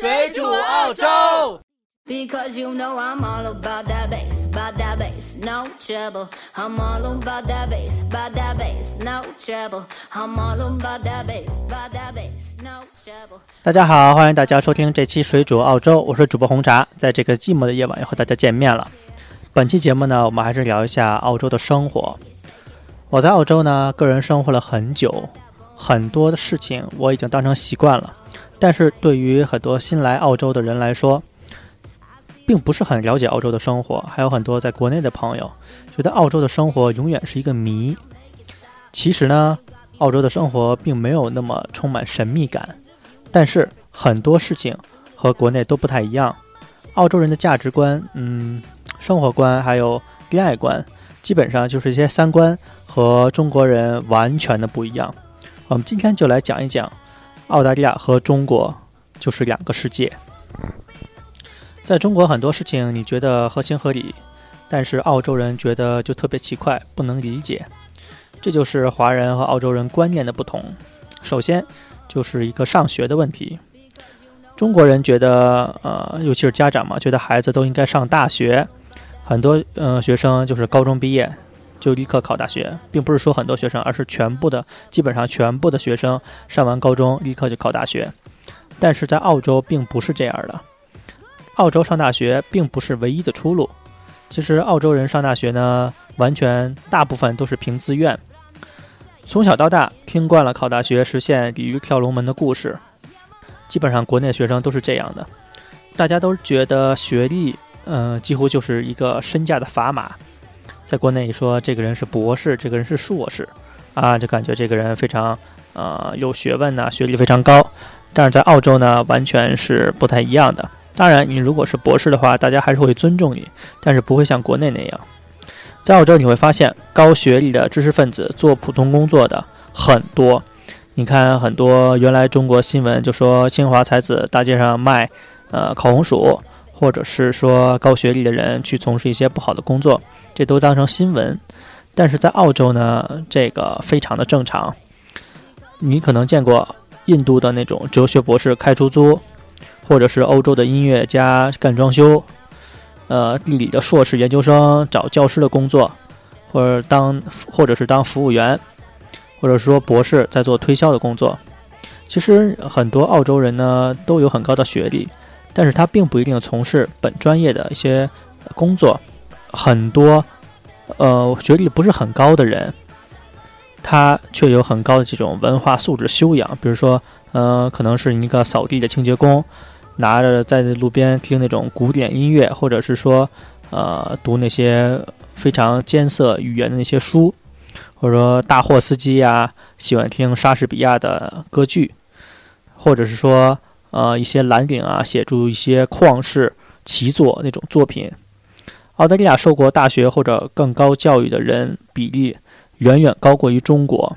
水煮澳洲。Because you know I'm all about that bass, about that bass, no trouble. I'm all about that bass, about that bass, no trouble. I'm all about that bass, about that bass, no trouble. 大家好，欢迎大家收听这期《水煮澳洲》，我是主播红茶，在这个寂寞的夜晚又和大家见面了。本期节目呢，我们还是聊一下澳洲的生活。我在澳洲呢，个人生活了很久，很多的事情我已经当成习惯了。但是对于很多新来澳洲的人来说，并不是很了解澳洲的生活，还有很多在国内的朋友觉得澳洲的生活永远是一个谜。其实呢，澳洲的生活并没有那么充满神秘感，但是很多事情和国内都不太一样。澳洲人的价值观、嗯，生活观还有恋爱观，基本上就是一些三观和中国人完全的不一样。我们今天就来讲一讲澳大利亚和中国就是两个世界。在中国很多事情你觉得合情合理，但是澳洲人觉得就特别奇怪，不能理解。这就是华人和澳洲人观念的不同。首先就是一个上学的问题。中国人觉得，呃，尤其是家长嘛，觉得孩子都应该上大学。很多呃学生就是高中毕业就立刻考大学，并不是说很多学生，而是全部的，基本上全部的学生上完高中立刻就考大学。但是在澳洲并不是这样的。澳洲上大学并不是唯一的出路。其实澳洲人上大学呢，完全大部分都是凭自愿。从小到大听惯了考大学实现鲤鱼跳龙门的故事，基本上国内学生都是这样的。大家都觉得学历，嗯、几乎就是一个身价的砝码。在国内一说这个人是博士，这个人是硕士，啊，就感觉这个人非常呃有学问呐、学历非常高。但是在澳洲呢，完全是不太一样的。当然，你如果是博士的话，大家还是会尊重你，但是不会像国内那样。在澳洲，你会发现高学历的知识分子做普通工作的很多。你看，很多原来中国新闻就说清华才子大街上卖呃烤红薯，或者是说高学历的人去从事一些不好的工作，这都当成新闻。但是在澳洲呢，这个非常的正常。你可能见过印度的那种哲学博士开出租。或者是欧洲的音乐家干装修，呃，地理的硕士研究生找教师的工作，或者当或者是当服务员，或者说博士在做推销的工作。其实很多澳洲人呢都有很高的学历，但是他并不一定从事本专业的一些工作。很多呃学历不是很高的人，他却有很高的这种文化素质修养，比如说，呃，可能是一个扫地的清洁工。拿着在路边听那种古典音乐，或者是说，呃，读那些非常艰涩语言的那些书，或者说大货司机呀，喜欢听莎士比亚的歌剧，或者是说，呃，一些蓝领啊，写出一些旷世奇作那种作品。澳大利亚受过大学或者更高教育的人比例远远高过于中国，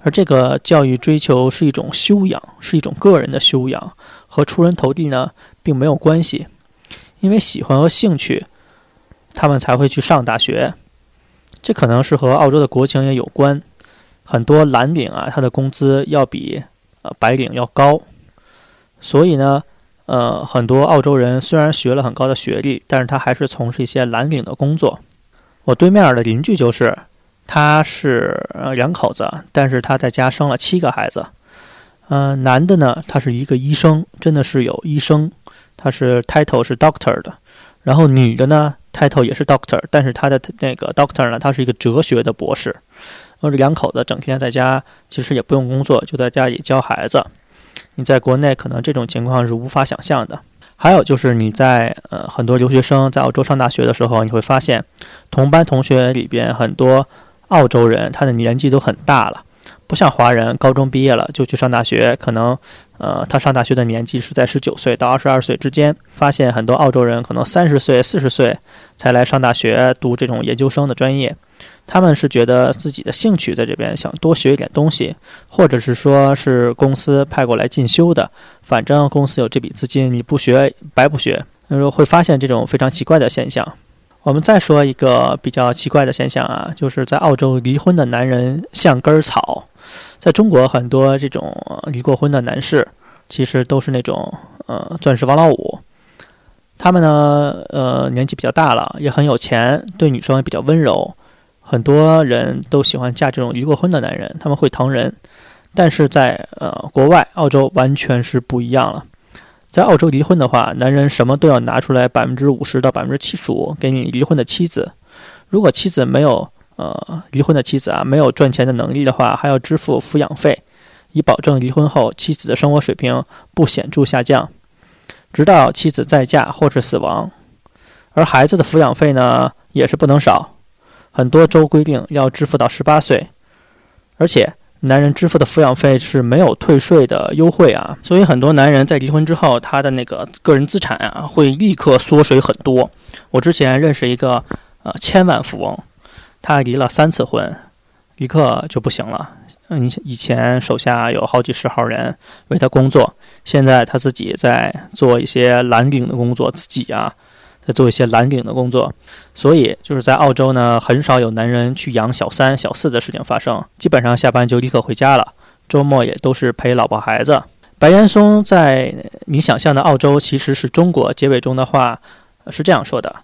而这个教育追求是一种修养，是一种个人的修养。和出人头地呢，并没有关系，因为喜欢和兴趣，他们才会去上大学。这可能是和澳洲的国情也有关。很多蓝领啊，他的工资要比呃白领要高，所以呢，呃，很多澳洲人虽然学了很高的学历，但是他还是从事一些蓝领的工作。我对面的邻居就是，他是两口子，但是他在家生了七个孩子。嗯、男的呢，他是一个医生，真的是有医生，他是 title 是 doctor 的。然后女的呢，title 也是 doctor，但是他的那个 doctor 呢，他是一个哲学的博士。然后这两口子整天在家，其实也不用工作，就在家里教孩子。你在国内可能这种情况是无法想象的。还有就是你在呃很多留学生在澳洲上大学的时候，你会发现同班同学里边很多澳洲人，他的年纪都很大了。不像华人，高中毕业了就去上大学，可能，呃，他上大学的年纪是在十九岁到二十二岁之间。发现很多澳洲人可能三十岁、四十岁才来上大学读这种研究生的专业，他们是觉得自己的兴趣在这边，想多学一点东西，或者是说是公司派过来进修的，反正公司有这笔资金，你不学白不学。就是会发现这种非常奇怪的现象。我们再说一个比较奇怪的现象啊，就是在澳洲离婚的男人像根草。在中国，很多这种离过婚的男士，其实都是那种呃钻石王老五。他们呢，呃，年纪比较大了，也很有钱，对女生也比较温柔。很多人都喜欢嫁这种离过婚的男人，他们会疼人。但是在呃国外，澳洲完全是不一样了。在澳洲离婚的话，男人什么都要拿出来百分之五十到百分之七十五给你离婚的妻子。如果妻子没有呃离婚的妻子啊没有赚钱的能力的话，还要支付抚养费，以保证离婚后妻子的生活水平不显著下降。直到妻子再嫁或是死亡，而孩子的抚养费呢也是不能少，很多州规定要支付到十八岁，而且男人支付的抚养费是没有退税的优惠啊，所以很多男人在离婚之后，他的那个个人资产啊会立刻缩水很多。我之前认识一个呃千万富翁，他离了三次婚，立刻就不行了。嗯，以前手下有好几十号人为他工作，现在他自己在做一些蓝领的工作，自己啊在做一些蓝领的工作，所以就是在澳洲呢，很少有男人去养小三、小四的事情发生，基本上下班就立刻回家了，周末也都是陪老婆孩子。白岩松在你想象的澳洲其实是中国结尾中的话是这样说的：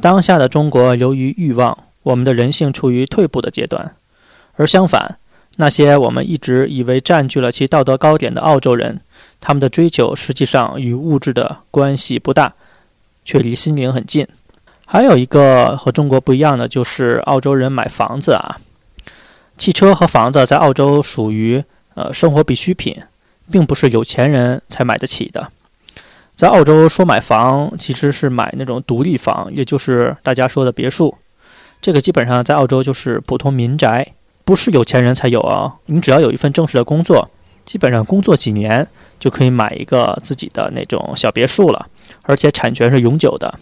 当下的中国由于欲望，我们的人性处于退步的阶段，而相反。那些我们一直以为占据了其道德高点的澳洲人，他们的追求实际上与物质的关系不大，却离心灵很近。还有一个和中国不一样的就是澳洲人买房子啊，汽车和房子在澳洲属于呃生活必需品，并不是有钱人才买得起的。在澳洲说买房其实是买那种独立房，也就是大家说的别墅，这个基本上在澳洲就是普通民宅。不是有钱人才有啊！你只要有一份正式的工作，基本上工作几年就可以买一个自己的那种小别墅了，而且产权是永久的。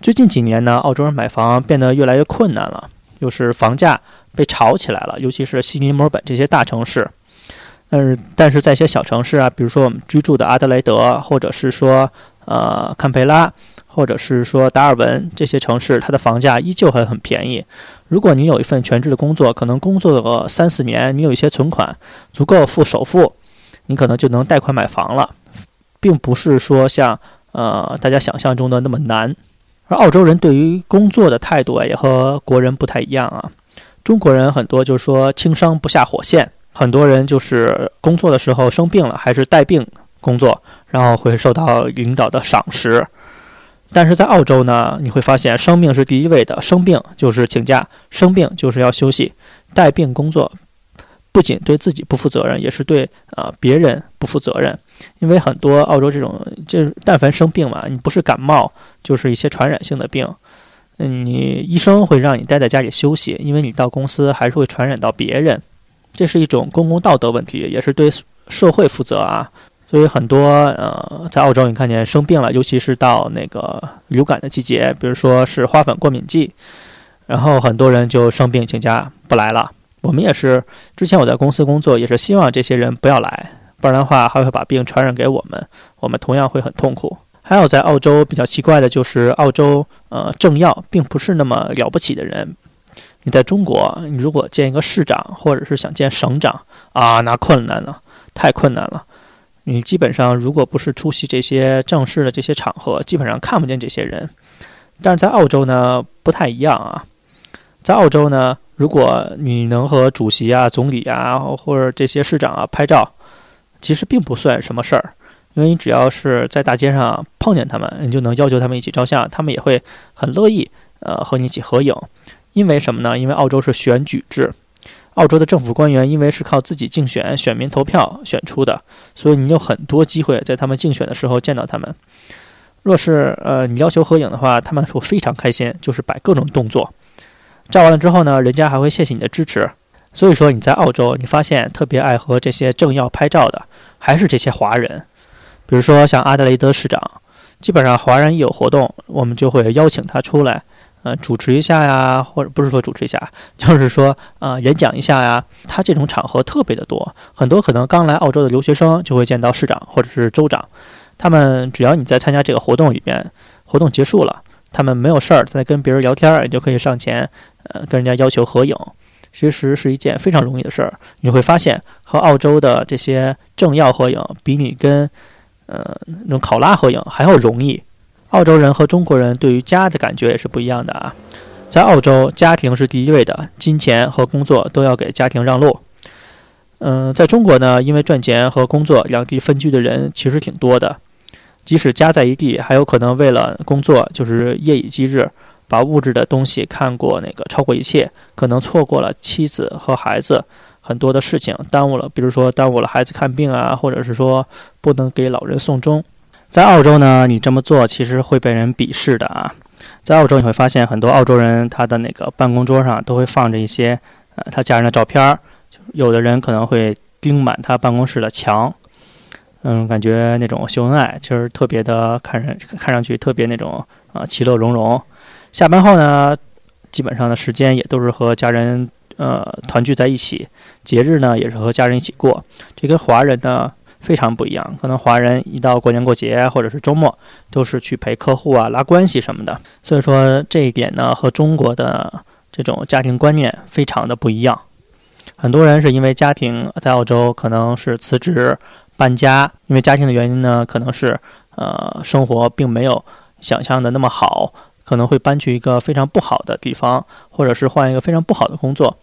最近几年呢，澳洲人买房变得越来越困难了，就是房价被炒起来了，尤其是悉尼、墨尔本这些大城市。但是，但是在一些小城市啊，比如说我们居住的阿德莱德，或者是说呃堪培拉。或者是说达尔文这些城市，它的房价依旧还很便宜。如果你有一份全职的工作，可能工作个三四年，你有一些存款，足够付首付，你可能就能贷款买房了，并不是说像呃大家想象中的那么难。而澳洲人对于工作的态度，也和国人不太一样啊。中国人很多就是说轻伤不下火线，很多人就是工作的时候生病了，还是带病工作，然后会受到领导的赏识。但是在澳洲呢，你会发现生命是第一位的，生病就是请假，生病就是要休息，带病工作，不仅对自己不负责任，也是对啊别人不负责任。因为很多澳洲这种，就是但凡生病嘛，你不是感冒，就是一些传染性的病，嗯，你医生会让你待在家里休息，因为你到公司还是会传染到别人，这是一种公共道德问题，也是对社会负责啊。所以很多呃，在澳洲你看见生病了，尤其是到那个流感的季节，比如说是花粉过敏季，然后很多人就生病请假不来了。我们也是，之前我在公司工作，也是希望这些人不要来，不然的话还会把病传染给我们，我们同样会很痛苦。还有在澳洲比较奇怪的就是，澳洲呃政要并不是那么了不起的人。你在中国，你如果见一个市长或者是想见省长啊，那困难了，太困难了。你基本上，如果不是出席这些正式的这些场合，基本上看不见这些人。但是在澳洲呢，不太一样啊。在澳洲呢，如果你能和主席啊、总理啊或者这些市长啊拍照，其实并不算什么事儿，因为你只要是在大街上碰见他们，你就能要求他们一起照相，他们也会很乐意呃和你一起合影。因为什么呢？因为澳洲是选举制。澳洲的政府官员因为是靠自己竞选、选民投票选出的，所以你有很多机会在他们竞选的时候见到他们。若是呃你要求合影的话，他们会非常开心，就是摆各种动作。照完了之后呢，人家还会谢谢你的支持。所以说你在澳洲，你发现特别爱和这些政要拍照的，还是这些华人。比如说像阿德雷德市长，基本上华人一有活动，我们就会邀请他出来。呃，主持一下呀，或者不是说主持一下，就是说呃演讲一下呀。他这种场合特别的多，很多可能刚来澳洲的留学生就会见到市长或者是州长。他们只要你在参加这个活动里边，活动结束了，他们没有事儿在跟别人聊天，你就可以上前呃跟人家要求合影。其实是一件非常容易的事儿。你会发现和澳洲的这些政要合影，比你跟呃那种考拉合影还要容易。澳洲人和中国人对于家的感觉也是不一样的啊。在澳洲，家庭是第一位的，金钱和工作都要给家庭让路。嗯，在中国呢，因为赚钱和工作两地分居的人其实挺多的，即使家在一地，还有可能为了工作就是夜以继日，把物质的东西看过那个超过一切，可能错过了妻子和孩子很多的事情，耽误了，比如说耽误了孩子看病啊，或者是说不能给老人送终。在澳洲呢，你这么做其实会被人鄙视的啊。在澳洲，你会发现很多澳洲人他的那个办公桌上都会放着一些呃他家人的照片儿，有的人可能会钉满他办公室的墙，嗯，感觉那种秀恩爱，其实特别的看人看上去特别那种啊其乐融融。下班后呢，基本上的时间也都是和家人呃团聚在一起，节日呢也是和家人一起过。这跟华人呢。非常不一样，可能华人一到过年过节或者是周末，都是去陪客户啊、拉关系什么的。所以说这一点呢，和中国的这种家庭观念非常的不一样。很多人是因为家庭在澳洲可能是辞职搬家，因为家庭的原因呢，可能是呃生活并没有想象的那么好，可能会搬去一个非常不好的地方，或者是换一个非常不好的工作，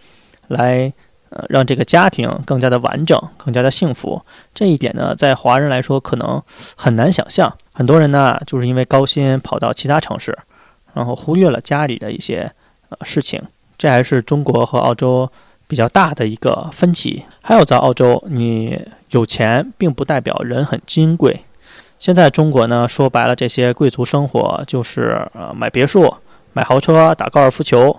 来。呃，让这个家庭更加的完整，更加的幸福。这一点呢，在华人来说可能很难想象。很多人呢，就是因为高薪跑到其他城市，然后忽略了家里的一些呃事情。这还是中国和澳洲比较大的一个分歧。还有在澳洲，你有钱并不代表人很金贵。现在中国呢，说白了，这些贵族生活就是呃买别墅、买豪车、打高尔夫球、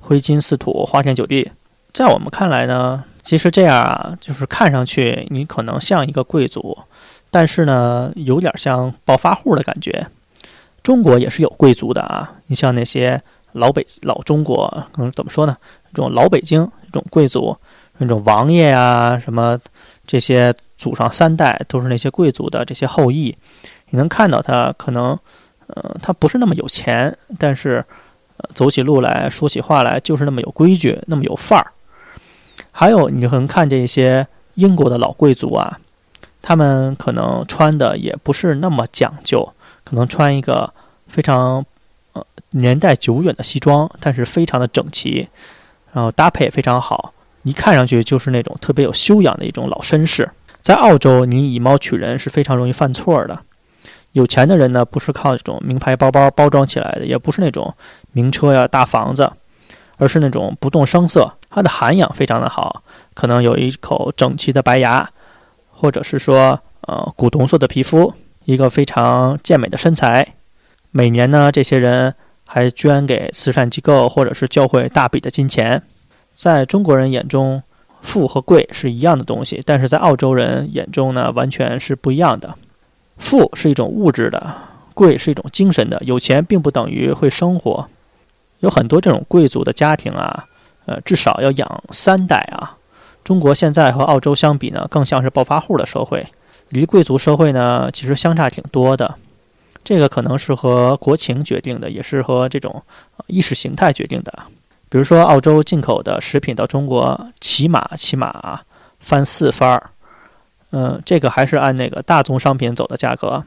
挥金似土、花天酒地。在我们看来呢，其实这样啊，就是看上去你可能像一个贵族，但是呢，有点像暴发户的感觉。中国也是有贵族的啊，你像那些老北老中国，可能怎么说呢？这种老北京这种贵族，那种王爷啊，什么这些祖上三代都是那些贵族的这些后裔，你能看到他可能，呃，他不是那么有钱，但是，呃，走起路来说起话来就是那么有规矩，那么有范儿。还有，你可能看见一些英国的老贵族啊，他们可能穿的也不是那么讲究，可能穿一个非常呃年代久远的西装，但是非常的整齐，然后搭配也非常好，一看上去就是那种特别有修养的一种老绅士。在澳洲，你以貌取人是非常容易犯错的。有钱的人呢，不是靠这种名牌包包包装起来的，也不是那种名车呀、大房子。而是那种不动声色，它的涵养非常的好，可能有一口整齐的白牙，或者是说，呃，古铜色的皮肤，一个非常健美的身材。每年呢，这些人还捐给慈善机构或者是教会大笔的金钱。在中国人眼中，富和贵是一样的东西，但是在澳洲人眼中呢，完全是不一样的。富是一种物质的，贵是一种精神的。有钱并不等于会生活。有很多这种贵族的家庭啊，呃，至少要养三代啊。中国现在和澳洲相比呢，更像是暴发户的社会，离贵族社会呢，其实相差挺多的。这个可能是和国情决定的，也是和这种意识形态决定的。比如说，澳洲进口的食品到中国，起码起码翻四番儿。嗯，这个还是按那个大宗商品走的价格。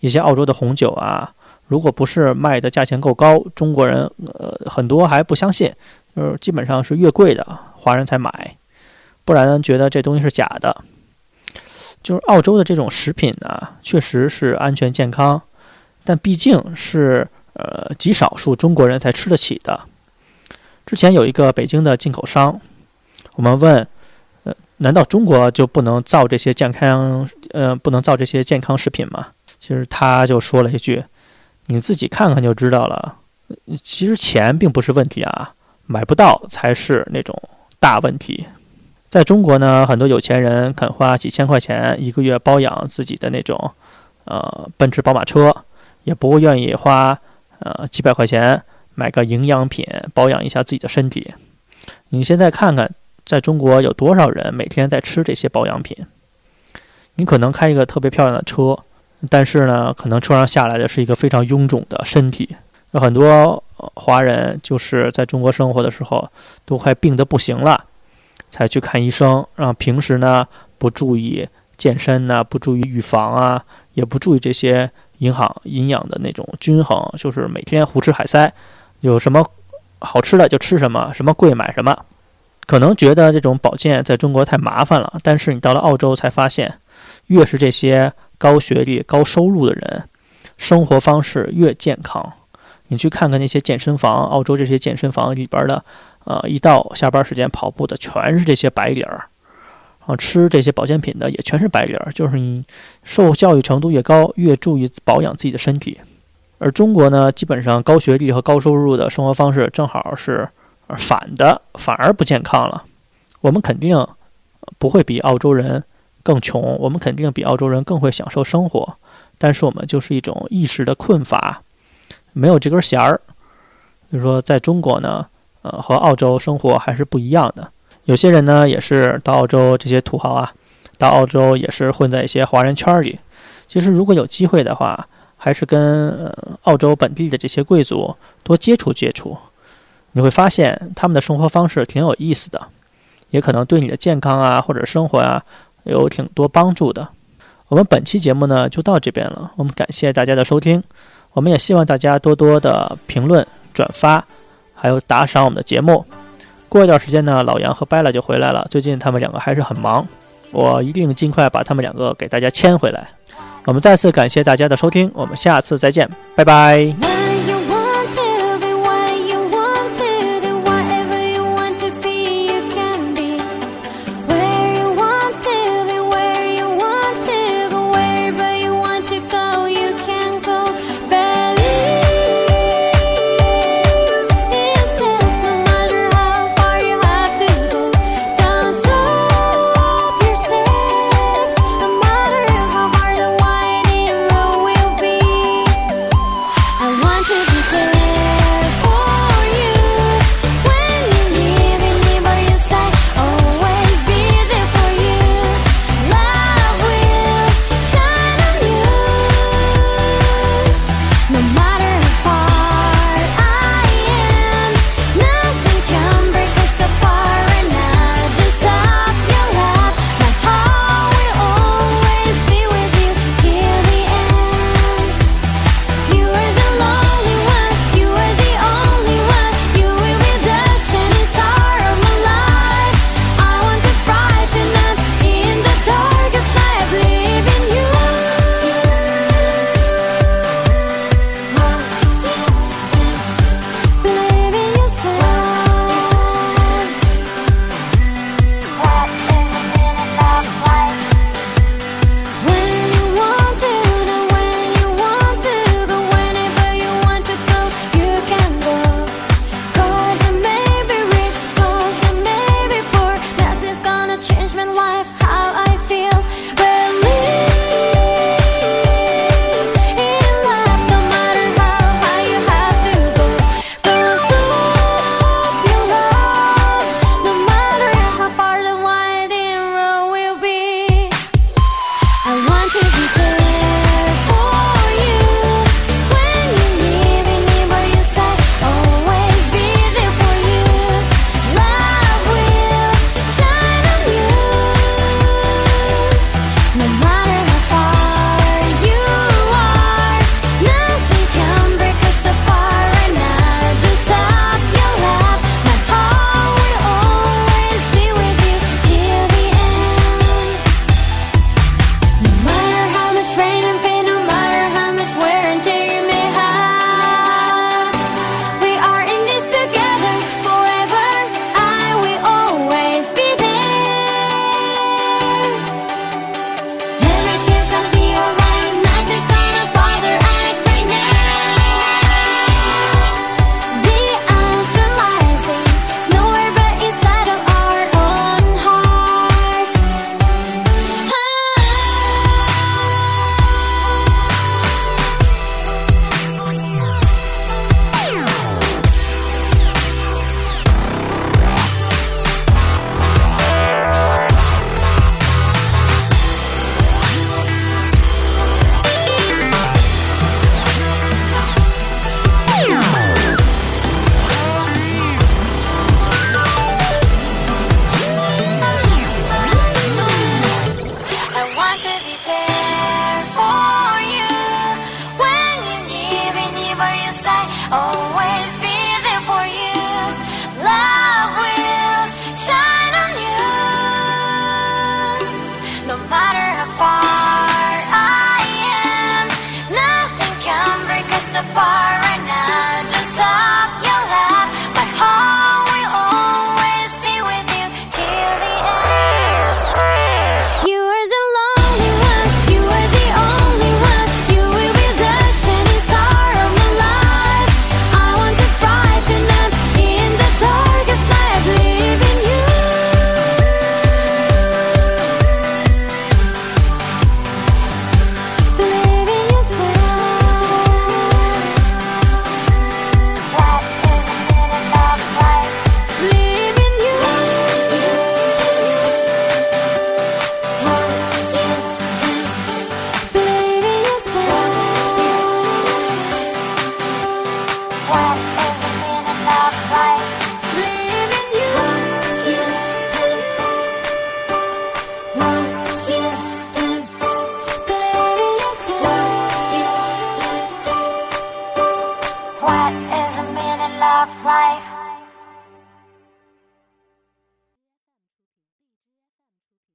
一些澳洲的红酒啊。如果不是卖的价钱够高，中国人呃很多还不相信，就是基本上是越贵的华人才买，不然觉得这东西是假的。就是澳洲的这种食品呢，确实是安全健康，但毕竟是呃极少数中国人才吃得起的。之前有一个北京的进口商，我们问，呃，难道中国就不能造这些健康呃不能造这些健康食品吗？其实他就说了一句。你自己看看就知道了。其实钱并不是问题啊，买不到才是那种大问题。在中国呢，很多有钱人肯花几千块钱一个月包养自己的那种，呃，奔驰、宝马车，也不会愿意花呃几百块钱买个营养品保养一下自己的身体。你现在看看，在中国有多少人每天在吃这些保养品？你可能开一个特别漂亮的车。但是呢，可能车上下来的是一个非常臃肿的身体。有很多华人就是在中国生活的时候，都快病得不行了，才去看医生。然后平时呢，不注意健身呢，不注意预防啊，也不注意这些营养营养的那种均衡，就是每天胡吃海塞，有什么好吃的就吃什么，什么贵买什么。可能觉得这种保健在中国太麻烦了，但是你到了澳洲才发现，越是这些高学历、高收入的人，生活方式越健康。你去看看那些健身房，澳洲这些健身房里边的，呃，一到下班时间跑步的全是这些白领儿，啊，吃这些保健品的也全是白领儿。就是你受教育程度越高，越注意保养自己的身体。而中国呢，基本上高学历和高收入的生活方式正好是。反的反而不健康了，我们肯定不会比澳洲人更穷，我们肯定比澳洲人更会享受生活，但是我们就是一种意识的困乏，没有这根弦儿。就是说，在中国呢，呃，和澳洲生活还是不一样的。有些人呢，也是到澳洲这些土豪啊，到澳洲也是混在一些华人圈里。其实，如果有机会的话，还是跟澳洲本地的这些贵族多接触接触。你会发现他们的生活方式挺有意思的，也可能对你的健康啊或者生活啊有挺多帮助的。我们本期节目呢就到这边了，我们感谢大家的收听，我们也希望大家多多的评论、转发，还有打赏我们的节目。过一段时间呢，老杨和 Bella 就回来了，最近他们两个还是很忙，我一定尽快把他们两个给大家牵回来。我们再次感谢大家的收听，我们下次再见，拜拜。